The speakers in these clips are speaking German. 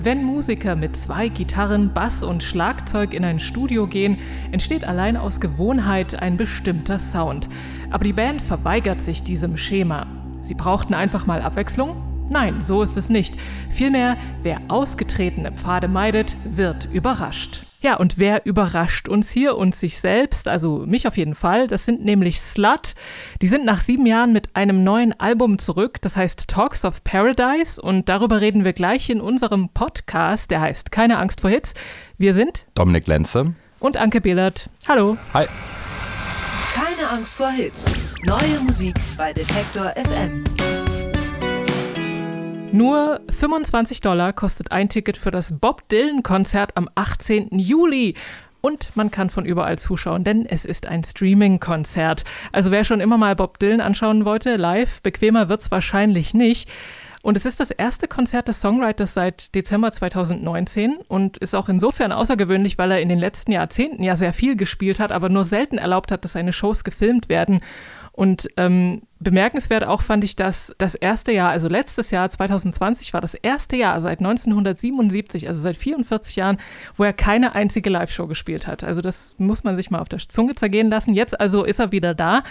Wenn Musiker mit zwei Gitarren, Bass und Schlagzeug in ein Studio gehen, entsteht allein aus Gewohnheit ein bestimmter Sound. Aber die Band verweigert sich diesem Schema. Sie brauchten einfach mal Abwechslung? Nein, so ist es nicht. Vielmehr, wer ausgetretene Pfade meidet, wird überrascht. Ja, und wer überrascht uns hier und sich selbst? Also mich auf jeden Fall. Das sind nämlich Slut. Die sind nach sieben Jahren mit einem neuen Album zurück. Das heißt Talks of Paradise. Und darüber reden wir gleich in unserem Podcast. Der heißt Keine Angst vor Hits. Wir sind Dominik Lenze und Anke Behlert. Hallo. Hi. Keine Angst vor Hits. Neue Musik bei Detektor FM. Nur 25 Dollar kostet ein Ticket für das Bob Dylan-Konzert am 18. Juli. Und man kann von überall zuschauen, denn es ist ein Streaming-Konzert. Also wer schon immer mal Bob Dylan anschauen wollte, live, bequemer wird es wahrscheinlich nicht. Und es ist das erste Konzert des Songwriters seit Dezember 2019 und ist auch insofern außergewöhnlich, weil er in den letzten Jahrzehnten ja sehr viel gespielt hat, aber nur selten erlaubt hat, dass seine Shows gefilmt werden. Und ähm, bemerkenswert auch fand ich, dass das erste Jahr, also letztes Jahr 2020 war das erste Jahr seit 1977, also seit 44 Jahren, wo er keine einzige Live-Show gespielt hat. Also das muss man sich mal auf der Zunge zergehen lassen. Jetzt also ist er wieder da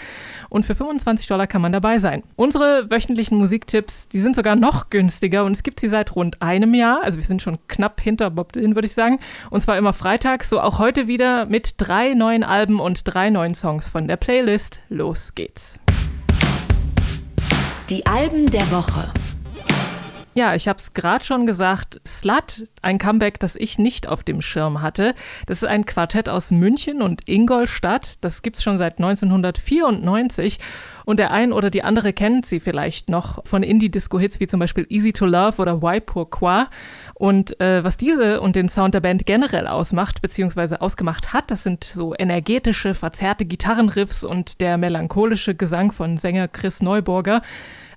und für 25 Dollar kann man dabei sein. Unsere wöchentlichen Musiktipps, die sind sogar noch günstiger und es gibt sie seit rund einem Jahr. Also wir sind schon knapp hinter Bob Dylan, würde ich sagen. Und zwar immer freitags, so auch heute wieder mit drei neuen Alben und drei neuen Songs von der Playlist. Los geht's. Die Alben der Woche. Ja, ich habe es gerade schon gesagt, Slut, ein Comeback, das ich nicht auf dem Schirm hatte. Das ist ein Quartett aus München und Ingolstadt. Das gibt es schon seit 1994 und der ein oder die andere kennt sie vielleicht noch von Indie-Disco-Hits wie zum Beispiel Easy to Love oder Why Pourquoi. Und äh, was diese und den Sound der Band generell ausmacht, beziehungsweise ausgemacht hat, das sind so energetische, verzerrte Gitarrenriffs und der melancholische Gesang von Sänger Chris Neuburger.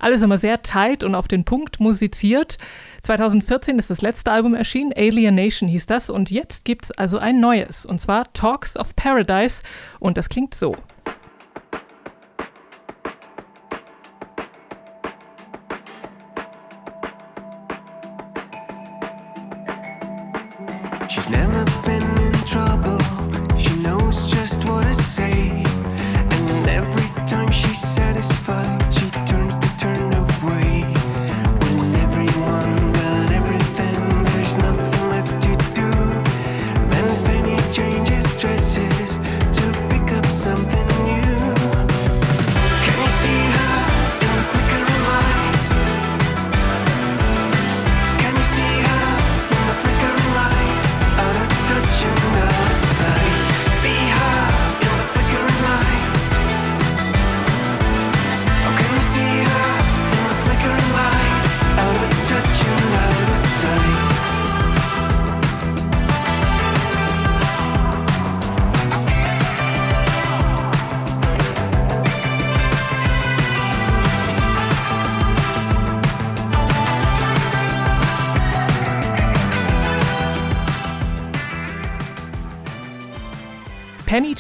Alles immer sehr tight und auf den Punkt musiziert. 2014 ist das letzte Album erschienen, Alienation hieß das, und jetzt gibt es also ein neues, und zwar Talks of Paradise, und das klingt so.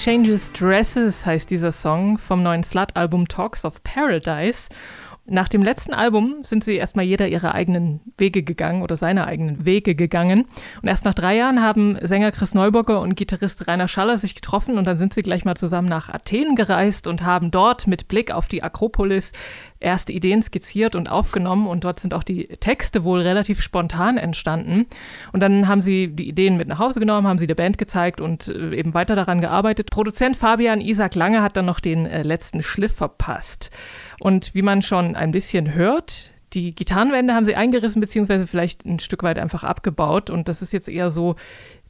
Changes Dresses heißt dieser Song vom neuen Slut-Album Talks of Paradise. Nach dem letzten Album sind sie erstmal jeder ihre eigenen Wege gegangen oder seine eigenen Wege gegangen. Und erst nach drei Jahren haben Sänger Chris Neuburger und Gitarrist Rainer Schaller sich getroffen und dann sind sie gleich mal zusammen nach Athen gereist und haben dort mit Blick auf die Akropolis erste Ideen skizziert und aufgenommen und dort sind auch die Texte wohl relativ spontan entstanden. Und dann haben sie die Ideen mit nach Hause genommen, haben sie der Band gezeigt und äh, eben weiter daran gearbeitet. Produzent Fabian Isaac Lange hat dann noch den äh, letzten Schliff verpasst. Und wie man schon ein bisschen hört, die Gitarrenwände haben sie eingerissen, beziehungsweise vielleicht ein Stück weit einfach abgebaut. Und das ist jetzt eher so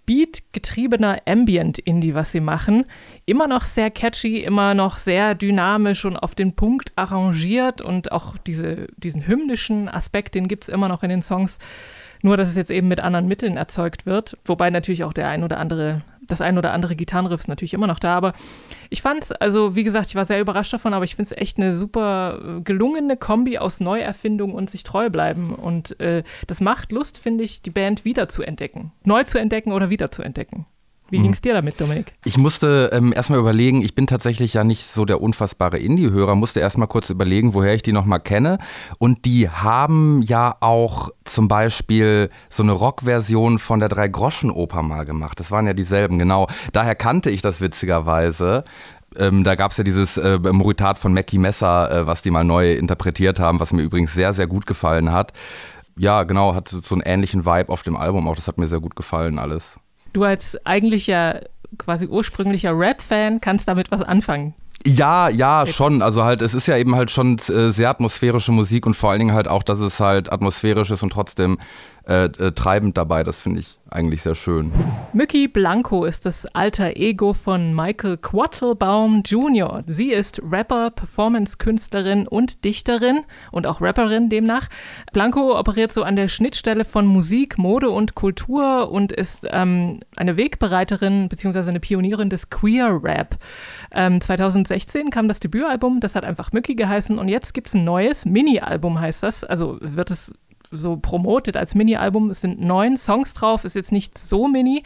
Beat-getriebener Ambient-Indie, was sie machen. Immer noch sehr catchy, immer noch sehr dynamisch und auf den Punkt arrangiert. Und auch diese, diesen hymnischen Aspekt, den gibt es immer noch in den Songs. Nur, dass es jetzt eben mit anderen Mitteln erzeugt wird. Wobei natürlich auch der ein oder andere, das ein oder andere Gitarrenriff ist natürlich immer noch da. Aber ich fand es, also wie gesagt, ich war sehr überrascht davon, aber ich finde es echt eine super äh, gelungene Kombi aus Neuerfindung und sich treu bleiben. Und äh, das macht Lust, finde ich, die Band wieder zu entdecken. Neu zu entdecken oder wieder zu entdecken. Wie mhm. ging es dir damit, Dominik? Ich musste ähm, erstmal überlegen, ich bin tatsächlich ja nicht so der unfassbare Indie-Hörer, musste erstmal kurz überlegen, woher ich die nochmal kenne. Und die haben ja auch zum Beispiel so eine Rockversion von der Drei-Groschen-Oper mal gemacht. Das waren ja dieselben, genau. Daher kannte ich das witzigerweise. Ähm, da gab es ja dieses äh, Moritat von Mackie Messer, äh, was die mal neu interpretiert haben, was mir übrigens sehr, sehr gut gefallen hat. Ja, genau, hat so einen ähnlichen Vibe auf dem Album auch. Das hat mir sehr gut gefallen, alles. Du als eigentlicher, quasi ursprünglicher Rap-Fan kannst damit was anfangen. Ja, ja, schon. Also halt, es ist ja eben halt schon äh, sehr atmosphärische Musik und vor allen Dingen halt auch, dass es halt atmosphärisch ist und trotzdem äh, äh, treibend dabei. Das finde ich eigentlich sehr schön. Mücki Blanco ist das alter Ego von Michael Quattelbaum Jr. Sie ist Rapper, Performance-Künstlerin und Dichterin und auch Rapperin demnach. Blanco operiert so an der Schnittstelle von Musik, Mode und Kultur und ist ähm, eine Wegbereiterin bzw. eine Pionierin des Queer Rap. Ähm, 2016 kam das Debütalbum, das hat einfach Mücki geheißen und jetzt gibt es ein neues Mini-Album, heißt das. Also wird es so promotet als Mini-Album. Es sind neun Songs drauf, ist jetzt nicht so mini.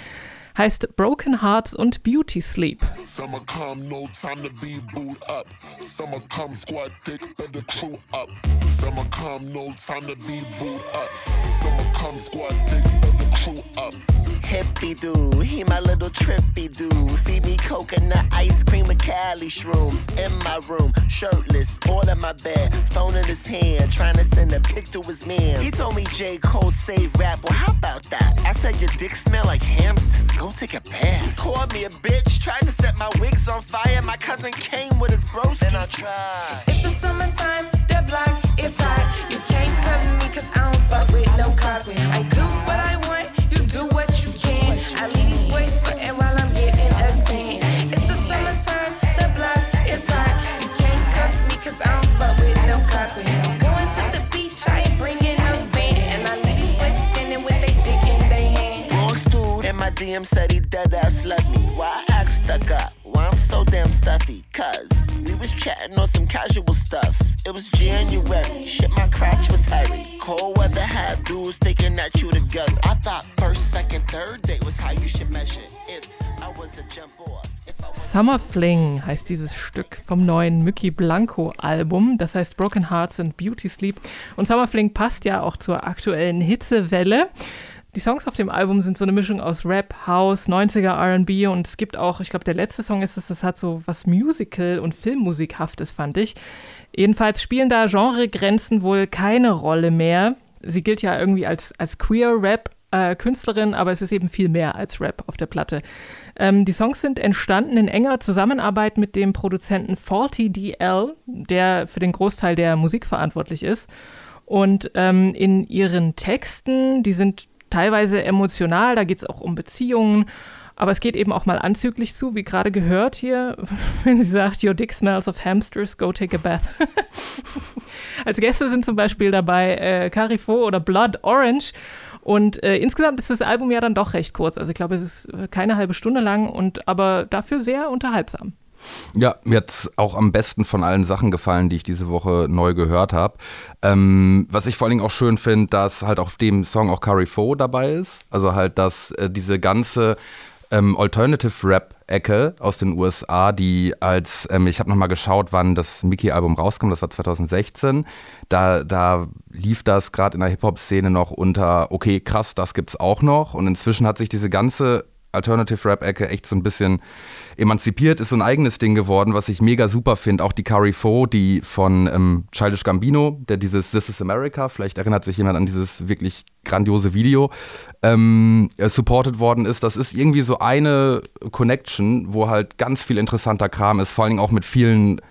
Heißt Broken Hearts und Beauty Sleep. Summer come, no time to be booed up. Summer come, squad thick, better crew up. Summer come, no time to be crew up. Hippie dude. He my little trippy dude. Feed me coconut ice cream with Cali shrooms. In my room, shirtless, all in my bed. Phone in his hand, trying to send a pic to his man. He told me J. Cole say rap. Well, how about that? I said your dick smell like hamsters. Go take a bath. He called me a bitch, tried to set my wigs on fire. My cousin came with his bros. Then I tried. It's the summertime, the was chatting on some casual stuff. It was January, shit, my crotch was hairy. Cold weather had dudes thinking that you together. I thought first, second, third date was how you should measure. If I was a jump off. Summer Fling heißt dieses Stück vom neuen Mickey Blanco Album. Das heißt Broken Hearts and Beauty Sleep. Und Summer Fling passt ja auch zur aktuellen Hitzewelle. Die Songs auf dem Album sind so eine Mischung aus Rap, House, 90er RB und es gibt auch, ich glaube, der letzte Song ist es, das hat so was Musical- und Filmmusikhaftes, fand ich. Jedenfalls spielen da Genregrenzen wohl keine Rolle mehr. Sie gilt ja irgendwie als, als Queer-Rap-Künstlerin, aber es ist eben viel mehr als Rap auf der Platte. Ähm, die Songs sind entstanden in enger Zusammenarbeit mit dem Produzenten Faulty DL, der für den Großteil der Musik verantwortlich ist. Und ähm, in ihren Texten, die sind teilweise emotional, da geht es auch um Beziehungen. Aber es geht eben auch mal anzüglich zu, wie gerade gehört hier, wenn sie sagt, Your dick smells of hamsters, go take a bath. Als Gäste sind zum Beispiel dabei äh, Carifo oder Blood Orange. Und äh, insgesamt ist das Album ja dann doch recht kurz. Also ich glaube, es ist äh, keine halbe Stunde lang und aber dafür sehr unterhaltsam. Ja, mir hat auch am besten von allen Sachen gefallen, die ich diese Woche neu gehört habe. Ähm, was ich vor allen Dingen auch schön finde, dass halt auf dem Song auch Carrie Fo dabei ist. Also halt, dass äh, diese ganze ähm, Alternative Rap Ecke aus den USA, die als, ähm, ich habe nochmal geschaut, wann das Mickey-Album rauskam, das war 2016. Da, da lief das gerade in der Hip-Hop-Szene noch unter, okay, krass, das gibt's auch noch. Und inzwischen hat sich diese ganze Alternative Rap-Ecke echt so ein bisschen emanzipiert, ist so ein eigenes Ding geworden, was ich mega super finde. Auch die Carrie Fo, die von ähm, Childish Gambino, der dieses This is America, vielleicht erinnert sich jemand an dieses wirklich grandiose Video, ähm, supported worden ist. Das ist irgendwie so eine Connection, wo halt ganz viel interessanter Kram ist, vor allen Dingen auch mit vielen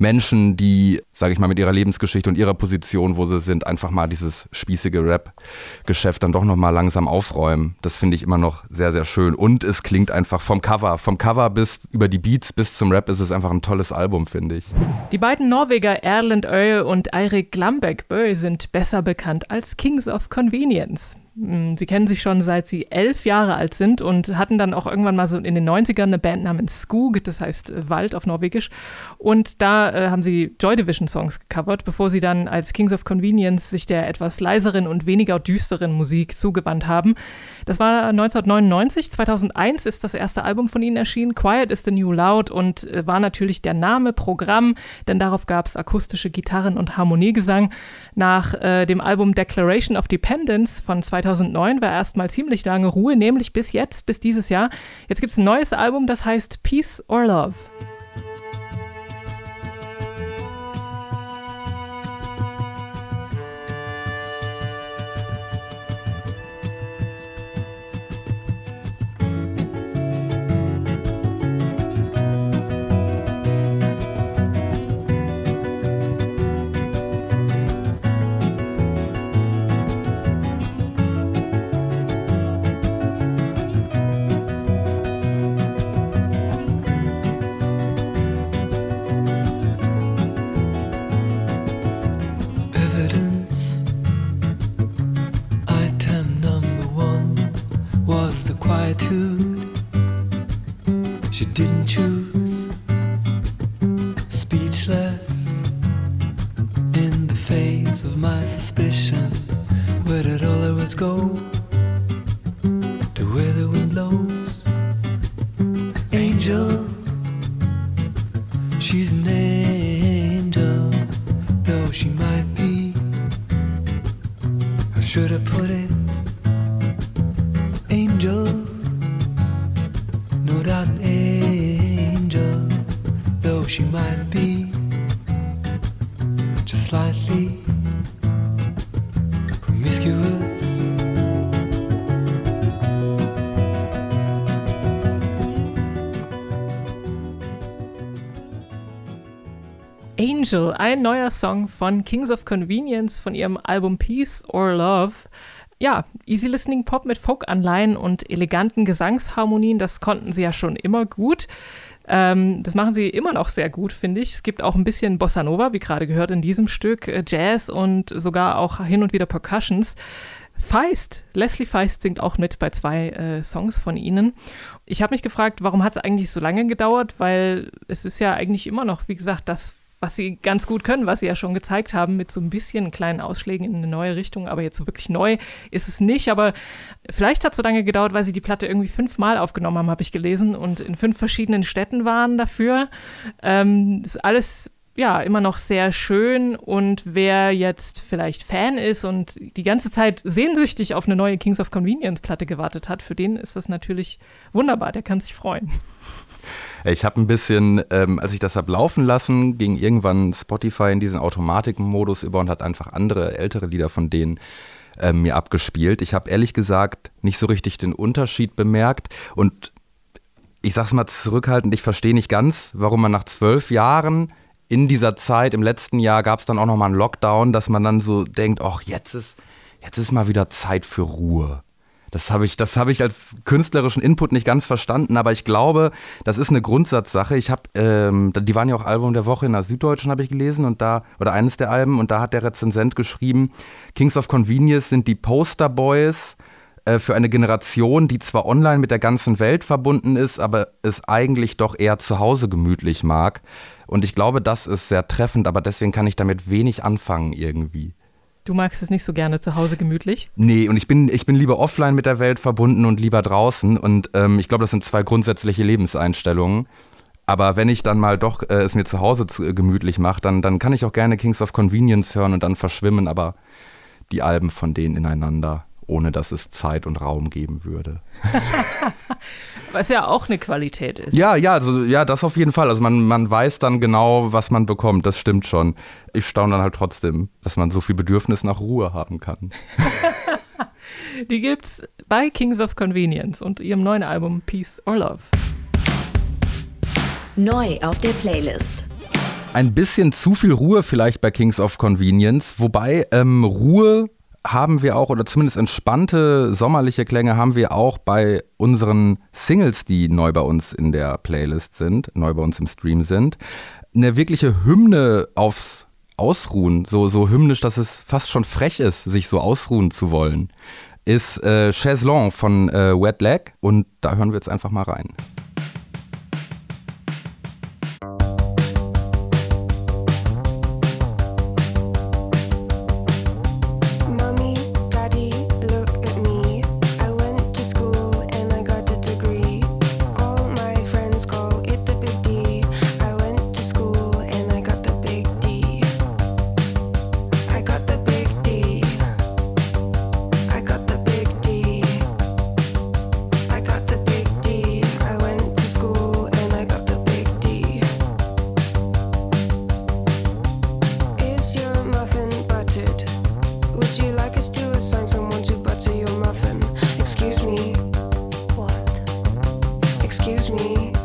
Menschen, die, sage ich mal, mit ihrer Lebensgeschichte und ihrer Position, wo sie sind, einfach mal dieses spießige Rap-Geschäft dann doch nochmal langsam aufräumen. Das finde ich immer noch sehr, sehr schön. Und es klingt einfach vom Cover, vom Cover bis über die Beats bis zum Rap ist es einfach ein tolles Album, finde ich. Die beiden Norweger Erlend Øye und Eirik Glambeck Bø sind besser bekannt als Kings of Convenience. Mm, sie kennen sich schon seit sie elf Jahre alt sind und hatten dann auch irgendwann mal so in den 90ern eine Band namens Skug, das heißt äh, Wald auf Norwegisch. Und da äh, haben sie Joy Division Songs gecovert, bevor sie dann als Kings of Convenience sich der etwas leiseren und weniger düsteren Musik zugewandt haben. Das war 1999. 2001 ist das erste Album von ihnen erschienen. Quiet is the New Loud und äh, war natürlich der Name Programm, denn darauf gab es akustische Gitarren und Harmoniegesang. Nach äh, dem Album Declaration of Dependence von 2009 war erstmal ziemlich lange Ruhe, nämlich bis jetzt, bis dieses Jahr. Jetzt gibt es ein neues Album, das heißt Peace or Love. you didn't choose. Angel, ein neuer Song von Kings of Convenience von ihrem Album Peace or Love. Ja, Easy Listening Pop mit Folk-Anleihen und eleganten Gesangsharmonien, das konnten sie ja schon immer gut. Ähm, das machen sie immer noch sehr gut, finde ich. Es gibt auch ein bisschen Bossa Nova, wie gerade gehört in diesem Stück, äh, Jazz und sogar auch hin und wieder Percussions. Feist, Leslie Feist singt auch mit bei zwei äh, Songs von ihnen. Ich habe mich gefragt, warum hat es eigentlich so lange gedauert, weil es ist ja eigentlich immer noch, wie gesagt, das, was sie ganz gut können, was sie ja schon gezeigt haben, mit so ein bisschen kleinen Ausschlägen in eine neue Richtung, aber jetzt so wirklich neu ist es nicht. Aber vielleicht hat es so lange gedauert, weil sie die Platte irgendwie fünfmal aufgenommen haben, habe ich gelesen, und in fünf verschiedenen Städten waren dafür. Ähm, ist alles ja, immer noch sehr schön und wer jetzt vielleicht Fan ist und die ganze Zeit sehnsüchtig auf eine neue Kings of Convenience Platte gewartet hat, für den ist das natürlich wunderbar, der kann sich freuen. Ich habe ein bisschen, ähm, als ich das habe laufen lassen, ging irgendwann Spotify in diesen Automatikmodus über und hat einfach andere ältere Lieder von denen ähm, mir abgespielt. Ich habe ehrlich gesagt nicht so richtig den Unterschied bemerkt und ich sag's mal zurückhaltend, ich verstehe nicht ganz, warum man nach zwölf Jahren in dieser Zeit, im letzten Jahr gab es dann auch nochmal einen Lockdown, dass man dann so denkt, ach, jetzt ist, jetzt ist mal wieder Zeit für Ruhe. Das habe ich, das habe ich als künstlerischen Input nicht ganz verstanden, aber ich glaube, das ist eine Grundsatzsache. Ich habe, ähm, die waren ja auch Album der Woche in der Süddeutschen, habe ich gelesen und da oder eines der Alben und da hat der Rezensent geschrieben: Kings of Convenience sind die Posterboys äh, für eine Generation, die zwar online mit der ganzen Welt verbunden ist, aber es eigentlich doch eher zu Hause gemütlich mag. Und ich glaube, das ist sehr treffend, aber deswegen kann ich damit wenig anfangen irgendwie. Du magst es nicht so gerne zu Hause gemütlich? Nee, und ich bin, ich bin lieber offline mit der Welt verbunden und lieber draußen. Und ähm, ich glaube, das sind zwei grundsätzliche Lebenseinstellungen. Aber wenn ich dann mal doch äh, es mir zu Hause zu, äh, gemütlich mache, dann, dann kann ich auch gerne Kings of Convenience hören und dann verschwimmen aber die Alben von denen ineinander ohne dass es Zeit und Raum geben würde. was ja auch eine Qualität ist. Ja, ja, also, ja, das auf jeden Fall. Also man, man weiß dann genau, was man bekommt, das stimmt schon. Ich staune dann halt trotzdem, dass man so viel Bedürfnis nach Ruhe haben kann. Die gibt's bei Kings of Convenience und ihrem neuen Album Peace or Love. Neu auf der Playlist ein bisschen zu viel Ruhe vielleicht bei Kings of Convenience, wobei ähm, Ruhe haben wir auch, oder zumindest entspannte sommerliche Klänge haben wir auch bei unseren Singles, die neu bei uns in der Playlist sind, neu bei uns im Stream sind. Eine wirkliche Hymne aufs Ausruhen, so, so hymnisch, dass es fast schon frech ist, sich so ausruhen zu wollen ist äh, Chaiselong von äh, Wet Leg und da hören wir jetzt einfach mal rein. excuse me.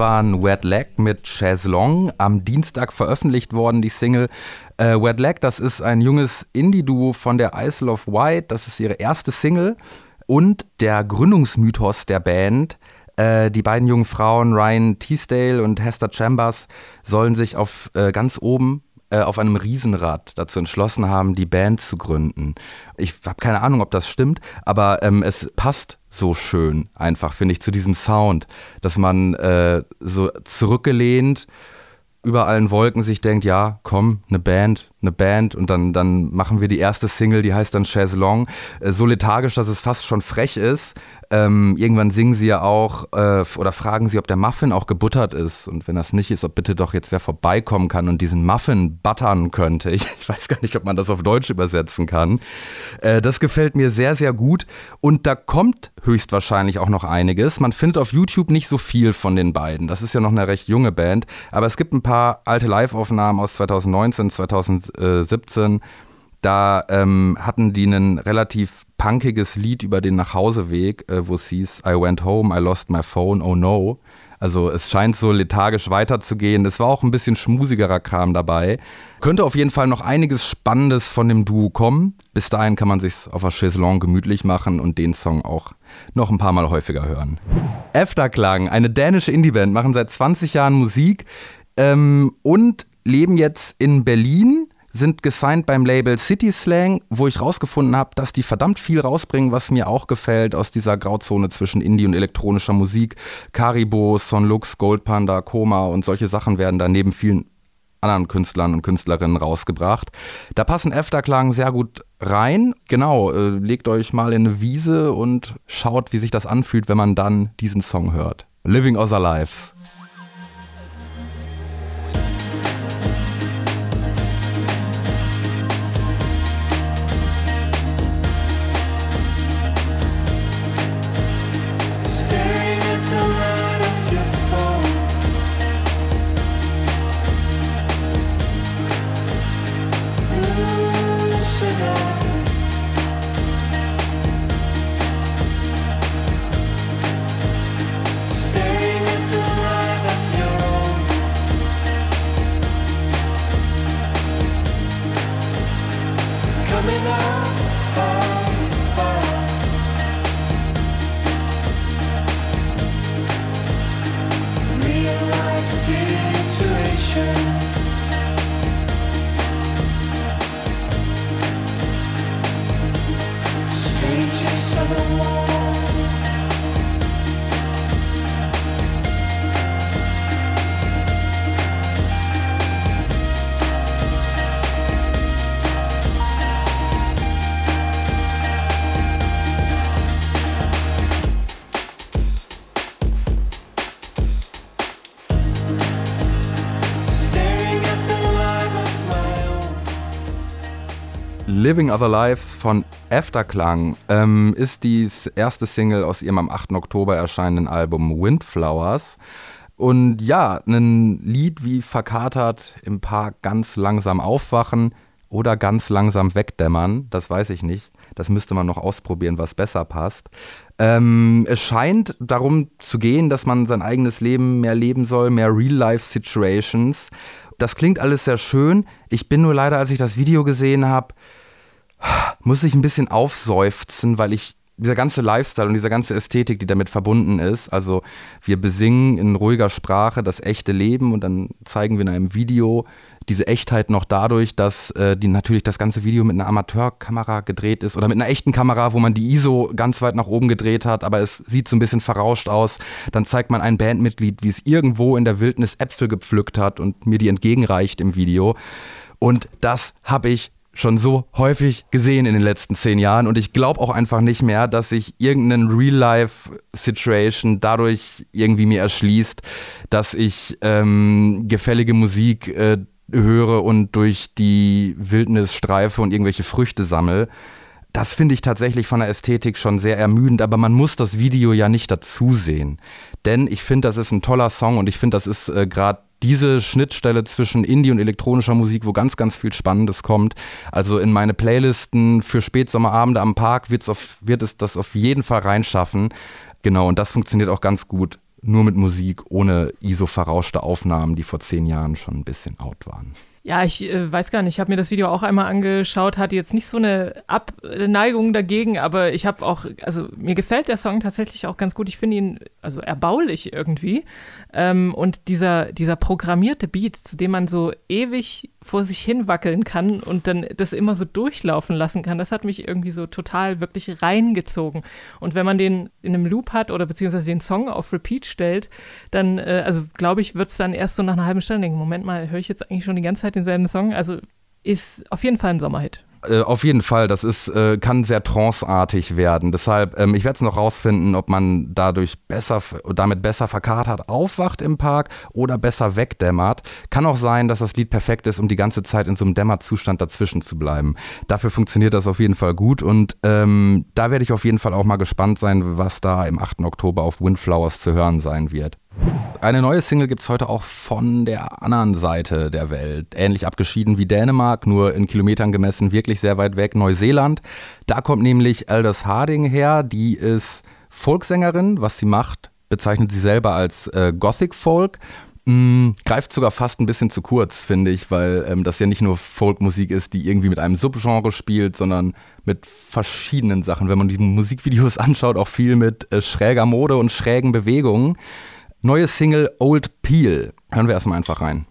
Waren Wet Leg mit Chaiselong. Am Dienstag veröffentlicht worden, die Single. Äh, Wet Leg, das ist ein junges Indie-Duo von der Isle of Wight. Das ist ihre erste Single. Und der Gründungsmythos der Band. Äh, die beiden jungen Frauen, Ryan Teasdale und Hester Chambers, sollen sich auf äh, ganz oben äh, auf einem Riesenrad dazu entschlossen haben, die Band zu gründen. Ich habe keine Ahnung, ob das stimmt, aber ähm, es passt so schön einfach, finde ich, zu diesem Sound, dass man äh, so zurückgelehnt über allen Wolken sich denkt, ja, komm, eine Band, eine Band und dann, dann machen wir die erste Single, die heißt dann Chaiselong. Äh, so lethargisch, dass es fast schon frech ist, ähm, irgendwann singen sie ja auch äh, oder fragen sie, ob der Muffin auch gebuttert ist. Und wenn das nicht ist, ob bitte doch jetzt wer vorbeikommen kann und diesen Muffin buttern könnte. Ich, ich weiß gar nicht, ob man das auf Deutsch übersetzen kann. Äh, das gefällt mir sehr, sehr gut. Und da kommt höchstwahrscheinlich auch noch einiges. Man findet auf YouTube nicht so viel von den beiden. Das ist ja noch eine recht junge Band. Aber es gibt ein paar alte Live-Aufnahmen aus 2019, 2017 da ähm, hatten die ein relativ punkiges Lied über den Nachhauseweg, äh, wo es hieß, I went home, I lost my phone, oh no. Also es scheint so lethargisch weiterzugehen. Es war auch ein bisschen schmusigerer Kram dabei. Könnte auf jeden Fall noch einiges Spannendes von dem Duo kommen. Bis dahin kann man sich auf der Chaiselong gemütlich machen und den Song auch noch ein paar Mal häufiger hören. Efterklang, eine dänische Indieband, machen seit 20 Jahren Musik ähm, und leben jetzt in Berlin sind gesigned beim Label City Slang, wo ich rausgefunden habe, dass die verdammt viel rausbringen, was mir auch gefällt aus dieser Grauzone zwischen Indie und elektronischer Musik. Karibo, Son Lux, Gold Panda, Koma und solche Sachen werden da neben vielen anderen Künstlern und Künstlerinnen rausgebracht. Da passen Efterklang sehr gut rein. Genau, äh, legt euch mal in eine Wiese und schaut, wie sich das anfühlt, wenn man dann diesen Song hört. Living Other Lives. Living Other Lives von Afterklang ähm, ist die erste Single aus ihrem am 8. Oktober erscheinenden Album Windflowers. Und ja, ein Lied wie verkatert im Park ganz langsam aufwachen oder ganz langsam wegdämmern, das weiß ich nicht. Das müsste man noch ausprobieren, was besser passt. Ähm, es scheint darum zu gehen, dass man sein eigenes Leben mehr leben soll, mehr Real-Life-Situations. Das klingt alles sehr schön. Ich bin nur leider, als ich das Video gesehen habe, muss ich ein bisschen aufseufzen, weil ich dieser ganze Lifestyle und diese ganze Ästhetik, die damit verbunden ist. Also wir besingen in ruhiger Sprache das echte Leben und dann zeigen wir in einem Video diese Echtheit noch dadurch, dass äh, die natürlich das ganze Video mit einer Amateurkamera gedreht ist oder mit einer echten Kamera, wo man die ISO ganz weit nach oben gedreht hat, aber es sieht so ein bisschen verrauscht aus. Dann zeigt man ein Bandmitglied, wie es irgendwo in der Wildnis Äpfel gepflückt hat und mir die entgegenreicht im Video. Und das habe ich schon so häufig gesehen in den letzten zehn Jahren und ich glaube auch einfach nicht mehr, dass sich irgendeine Real-Life-Situation dadurch irgendwie mir erschließt, dass ich ähm, gefällige Musik äh, höre und durch die Wildnis streife und irgendwelche Früchte sammle. Das finde ich tatsächlich von der Ästhetik schon sehr ermüdend, aber man muss das Video ja nicht dazu sehen. Denn ich finde, das ist ein toller Song und ich finde, das ist äh, gerade diese Schnittstelle zwischen Indie und elektronischer Musik, wo ganz, ganz viel Spannendes kommt. Also in meine Playlisten für Spätsommerabende am Park wird's auf, wird es das auf jeden Fall reinschaffen. Genau, und das funktioniert auch ganz gut. Nur mit Musik, ohne ISO-verrauschte Aufnahmen, die vor zehn Jahren schon ein bisschen out waren. Ja, ich äh, weiß gar nicht, ich habe mir das Video auch einmal angeschaut, hatte jetzt nicht so eine Abneigung dagegen, aber ich habe auch, also mir gefällt der Song tatsächlich auch ganz gut. Ich finde ihn also erbaulich irgendwie. Ähm, und dieser, dieser programmierte Beat, zu dem man so ewig vor sich hin wackeln kann und dann das immer so durchlaufen lassen kann, das hat mich irgendwie so total wirklich reingezogen. Und wenn man den in einem Loop hat oder beziehungsweise den Song auf Repeat stellt, dann, äh, also glaube ich, wird es dann erst so nach einer halben Stunde denken, Moment mal, höre ich jetzt eigentlich schon die ganze Zeit denselben Song? Also ist auf jeden Fall ein Sommerhit. Äh, auf jeden Fall, das ist, äh, kann sehr tranceartig werden. Deshalb, ähm, ich werde es noch rausfinden, ob man dadurch besser, damit besser verkatert aufwacht im Park oder besser wegdämmert. Kann auch sein, dass das Lied perfekt ist, um die ganze Zeit in so einem Dämmerzustand dazwischen zu bleiben. Dafür funktioniert das auf jeden Fall gut und ähm, da werde ich auf jeden Fall auch mal gespannt sein, was da im 8. Oktober auf Windflowers zu hören sein wird. Eine neue Single gibt es heute auch von der anderen Seite der Welt. Ähnlich abgeschieden wie Dänemark, nur in Kilometern gemessen, wirklich sehr weit weg, Neuseeland. Da kommt nämlich Aldous Harding her, die ist Folksängerin. Was sie macht, bezeichnet sie selber als äh, Gothic Folk. Mm, greift sogar fast ein bisschen zu kurz, finde ich, weil ähm, das ja nicht nur Folkmusik ist, die irgendwie mit einem Subgenre spielt, sondern mit verschiedenen Sachen. Wenn man die Musikvideos anschaut, auch viel mit äh, schräger Mode und schrägen Bewegungen. Neue Single Old Peel. Hören wir erstmal einfach rein.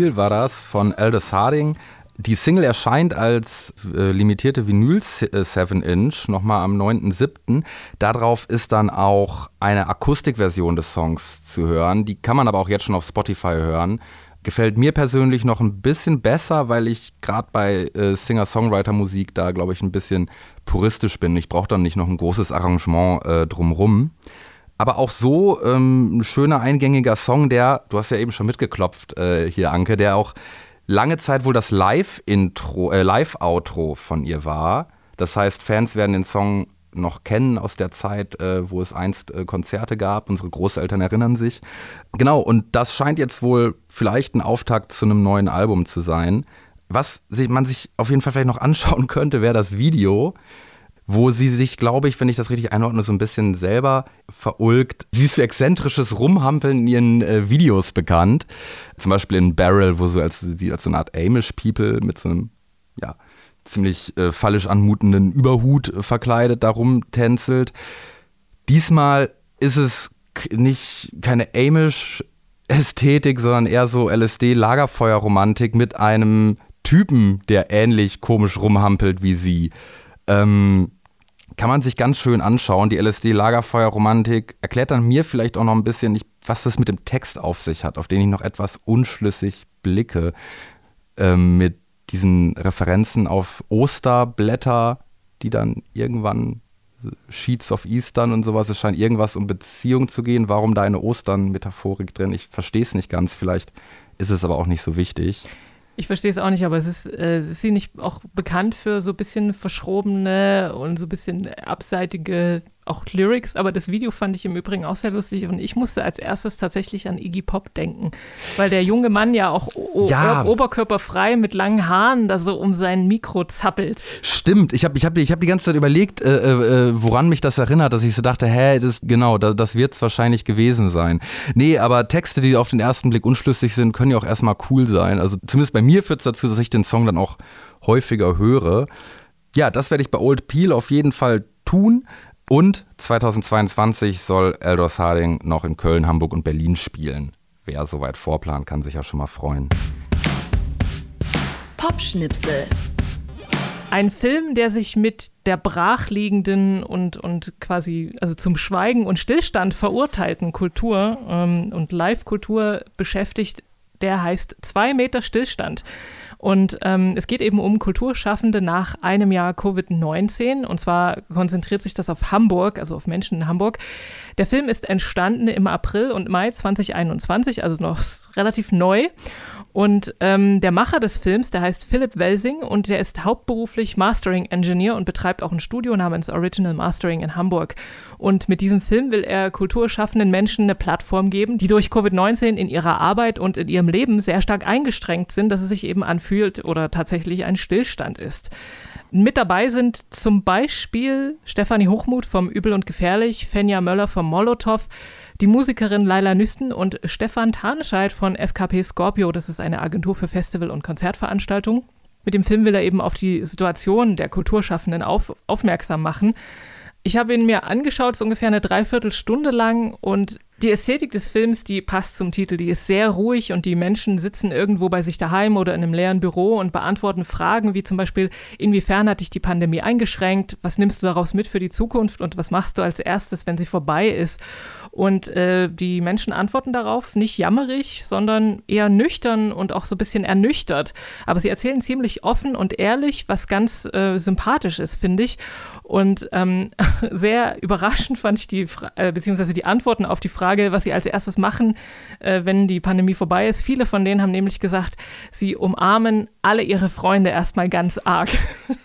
Peel war das von Aldous Harding. Die Single erscheint als äh, limitierte Vinyl 7-Inch äh, nochmal am 9.7. Darauf ist dann auch eine Akustikversion des Songs zu hören. Die kann man aber auch jetzt schon auf Spotify hören. Gefällt mir persönlich noch ein bisschen besser, weil ich gerade bei äh, Singer-Songwriter-Musik da, glaube ich, ein bisschen puristisch bin. Ich brauche dann nicht noch ein großes Arrangement äh, drumrum. Aber auch so ähm, ein schöner, eingängiger Song, der, du hast ja eben schon mitgeklopft äh, hier, Anke, der auch lange Zeit wohl das Live-Intro, äh, Live-Outro von ihr war. Das heißt, Fans werden den Song noch kennen aus der Zeit, äh, wo es einst äh, Konzerte gab. Unsere Großeltern erinnern sich. Genau, und das scheint jetzt wohl vielleicht ein Auftakt zu einem neuen Album zu sein. Was man sich auf jeden Fall vielleicht noch anschauen könnte, wäre das Video wo sie sich, glaube ich, wenn ich das richtig einordne, so ein bisschen selber verulgt. Sie ist für exzentrisches Rumhampeln in ihren äh, Videos bekannt. Zum Beispiel in Barrel, wo sie als, sie als so eine Art Amish People mit so einem, ja, ziemlich äh, fallisch anmutenden Überhut äh, verkleidet darum tänzelt. Diesmal ist es nicht keine Amish Ästhetik, sondern eher so LSD-Lagerfeuerromantik mit einem Typen, der ähnlich komisch rumhampelt wie sie. Ähm, kann man sich ganz schön anschauen. Die LSD-Lagerfeuer-Romantik erklärt dann mir vielleicht auch noch ein bisschen, was das mit dem Text auf sich hat, auf den ich noch etwas unschlüssig blicke. Ähm, mit diesen Referenzen auf Osterblätter, die dann irgendwann Sheets of Eastern und sowas. Es scheint irgendwas um Beziehung zu gehen. Warum da eine Ostern-Metaphorik drin? Ich verstehe es nicht ganz. Vielleicht ist es aber auch nicht so wichtig. Ich verstehe es auch nicht, aber es ist, äh, ist sie nicht auch bekannt für so ein bisschen verschrobene und so ein bisschen abseitige auch Lyrics, aber das Video fand ich im Übrigen auch sehr lustig und ich musste als erstes tatsächlich an Iggy Pop denken, weil der junge Mann ja auch ja. oberkörperfrei mit langen Haaren da so um sein Mikro zappelt. Stimmt, ich habe ich hab, ich hab die ganze Zeit überlegt, äh, äh, äh, woran mich das erinnert, dass ich so dachte, hä, das, genau, das, das wird es wahrscheinlich gewesen sein. Nee, aber Texte, die auf den ersten Blick unschlüssig sind, können ja auch erstmal cool sein. Also zumindest bei mir führt es dazu, dass ich den Song dann auch häufiger höre. Ja, das werde ich bei Old Peel auf jeden Fall tun. Und 2022 soll Eldor Harding noch in Köln, Hamburg und Berlin spielen. Wer soweit vorplant, kann sich ja schon mal freuen. Popschnipsel. Ein Film, der sich mit der brachliegenden und, und quasi also zum Schweigen und Stillstand verurteilten Kultur ähm, und Live-Kultur beschäftigt, der heißt Zwei Meter Stillstand. Und ähm, es geht eben um Kulturschaffende nach einem Jahr Covid-19. Und zwar konzentriert sich das auf Hamburg, also auf Menschen in Hamburg. Der Film ist entstanden im April und Mai 2021, also noch relativ neu. Und ähm, der Macher des Films, der heißt Philipp Welsing und der ist hauptberuflich Mastering Engineer und betreibt auch ein Studio namens Original Mastering in Hamburg. Und mit diesem Film will er kulturschaffenden Menschen eine Plattform geben, die durch Covid-19 in ihrer Arbeit und in ihrem Leben sehr stark eingeschränkt sind, dass es sich eben anfühlt oder tatsächlich ein Stillstand ist. Mit dabei sind zum Beispiel Stefanie Hochmuth vom Übel und Gefährlich, Fenja Möller vom Molotow, die Musikerin Laila Nüsten und Stefan Tarnscheid von FKP Scorpio, das ist eine Agentur für Festival- und Konzertveranstaltungen. Mit dem Film will er eben auf die Situation der Kulturschaffenden auf, aufmerksam machen. Ich habe ihn mir angeschaut, so ungefähr eine Dreiviertelstunde lang und die Ästhetik des Films, die passt zum Titel, die ist sehr ruhig und die Menschen sitzen irgendwo bei sich daheim oder in einem leeren Büro und beantworten Fragen wie zum Beispiel, inwiefern hat dich die Pandemie eingeschränkt, was nimmst du daraus mit für die Zukunft und was machst du als erstes, wenn sie vorbei ist. Und äh, die Menschen antworten darauf nicht jammerig, sondern eher nüchtern und auch so ein bisschen ernüchtert. Aber sie erzählen ziemlich offen und ehrlich, was ganz äh, sympathisch ist, finde ich. Und ähm, sehr überraschend fand ich die, äh, beziehungsweise die Antworten auf die Frage, was sie als erstes machen, äh, wenn die Pandemie vorbei ist. Viele von denen haben nämlich gesagt, sie umarmen alle ihre Freunde erstmal ganz arg.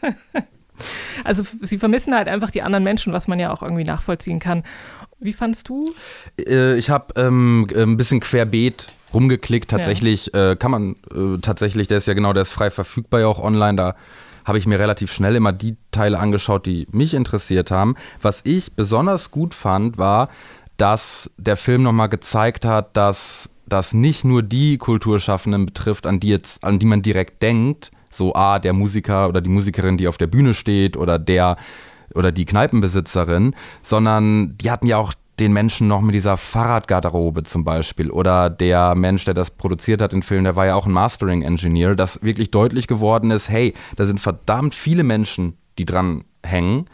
also sie vermissen halt einfach die anderen Menschen, was man ja auch irgendwie nachvollziehen kann. Wie fandest du? Äh, ich habe ähm, ein bisschen querbeet rumgeklickt. Tatsächlich ja. äh, kann man äh, tatsächlich, der ist ja genau, der ist frei verfügbar ja auch online. Da habe ich mir relativ schnell immer die Teile angeschaut, die mich interessiert haben. Was ich besonders gut fand, war, dass der Film nochmal gezeigt hat, dass das nicht nur die Kulturschaffenden betrifft, an die jetzt, an die man direkt denkt, so ah, der Musiker oder die Musikerin, die auf der Bühne steht oder der oder die Kneipenbesitzerin, sondern die hatten ja auch den Menschen noch mit dieser Fahrradgarderobe zum Beispiel oder der Mensch, der das produziert hat, den Film, der war ja auch ein Mastering-Engineer, dass wirklich deutlich geworden ist, hey, da sind verdammt viele Menschen, die dran hängen.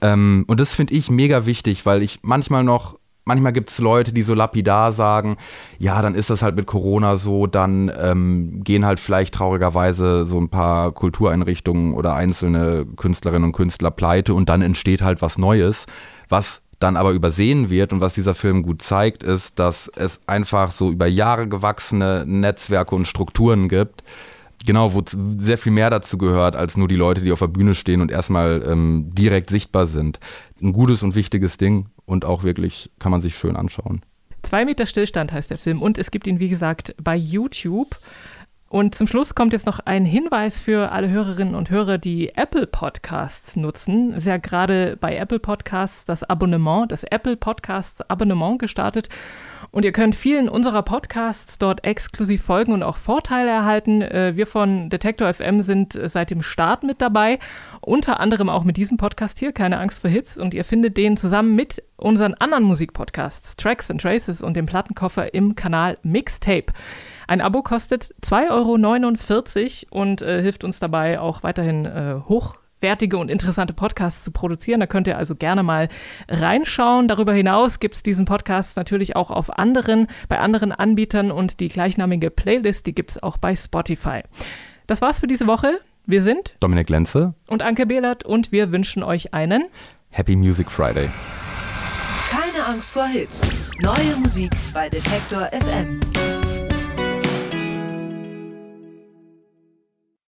Ähm, und das finde ich mega wichtig, weil ich manchmal noch manchmal gibt es Leute, die so lapidar sagen, ja, dann ist das halt mit Corona so, dann ähm, gehen halt vielleicht traurigerweise so ein paar Kultureinrichtungen oder einzelne Künstlerinnen und Künstler pleite und dann entsteht halt was Neues, was dann aber übersehen wird und was dieser Film gut zeigt, ist, dass es einfach so über Jahre gewachsene Netzwerke und Strukturen gibt, Genau, wo sehr viel mehr dazu gehört, als nur die Leute, die auf der Bühne stehen und erstmal ähm, direkt sichtbar sind. ein gutes und wichtiges Ding und auch wirklich kann man sich schön anschauen. Zwei Meter Stillstand heißt der Film und es gibt ihn, wie gesagt, bei YouTube. Und zum Schluss kommt jetzt noch ein Hinweis für alle Hörerinnen und Hörer, die Apple Podcasts nutzen. Es ist ja gerade bei Apple Podcasts das Abonnement, das Apple Podcasts Abonnement gestartet. Und ihr könnt vielen unserer Podcasts dort exklusiv folgen und auch Vorteile erhalten. Äh, wir von Detektor FM sind seit dem Start mit dabei, unter anderem auch mit diesem Podcast hier, keine Angst vor Hits. Und ihr findet den zusammen mit unseren anderen Musikpodcasts, Tracks and Traces und dem Plattenkoffer im Kanal Mixtape. Ein Abo kostet 2,49 Euro und äh, hilft uns dabei auch weiterhin äh, hochwertige und interessante Podcasts zu produzieren. Da könnt ihr also gerne mal reinschauen. Darüber hinaus gibt es diesen Podcast natürlich auch auf anderen, bei anderen Anbietern und die gleichnamige Playlist, die gibt es auch bei Spotify. Das war's für diese Woche. Wir sind Dominik Lenze und Anke Behlert und wir wünschen euch einen Happy Music Friday. Keine Angst vor Hits. Neue Musik bei Detektor FM.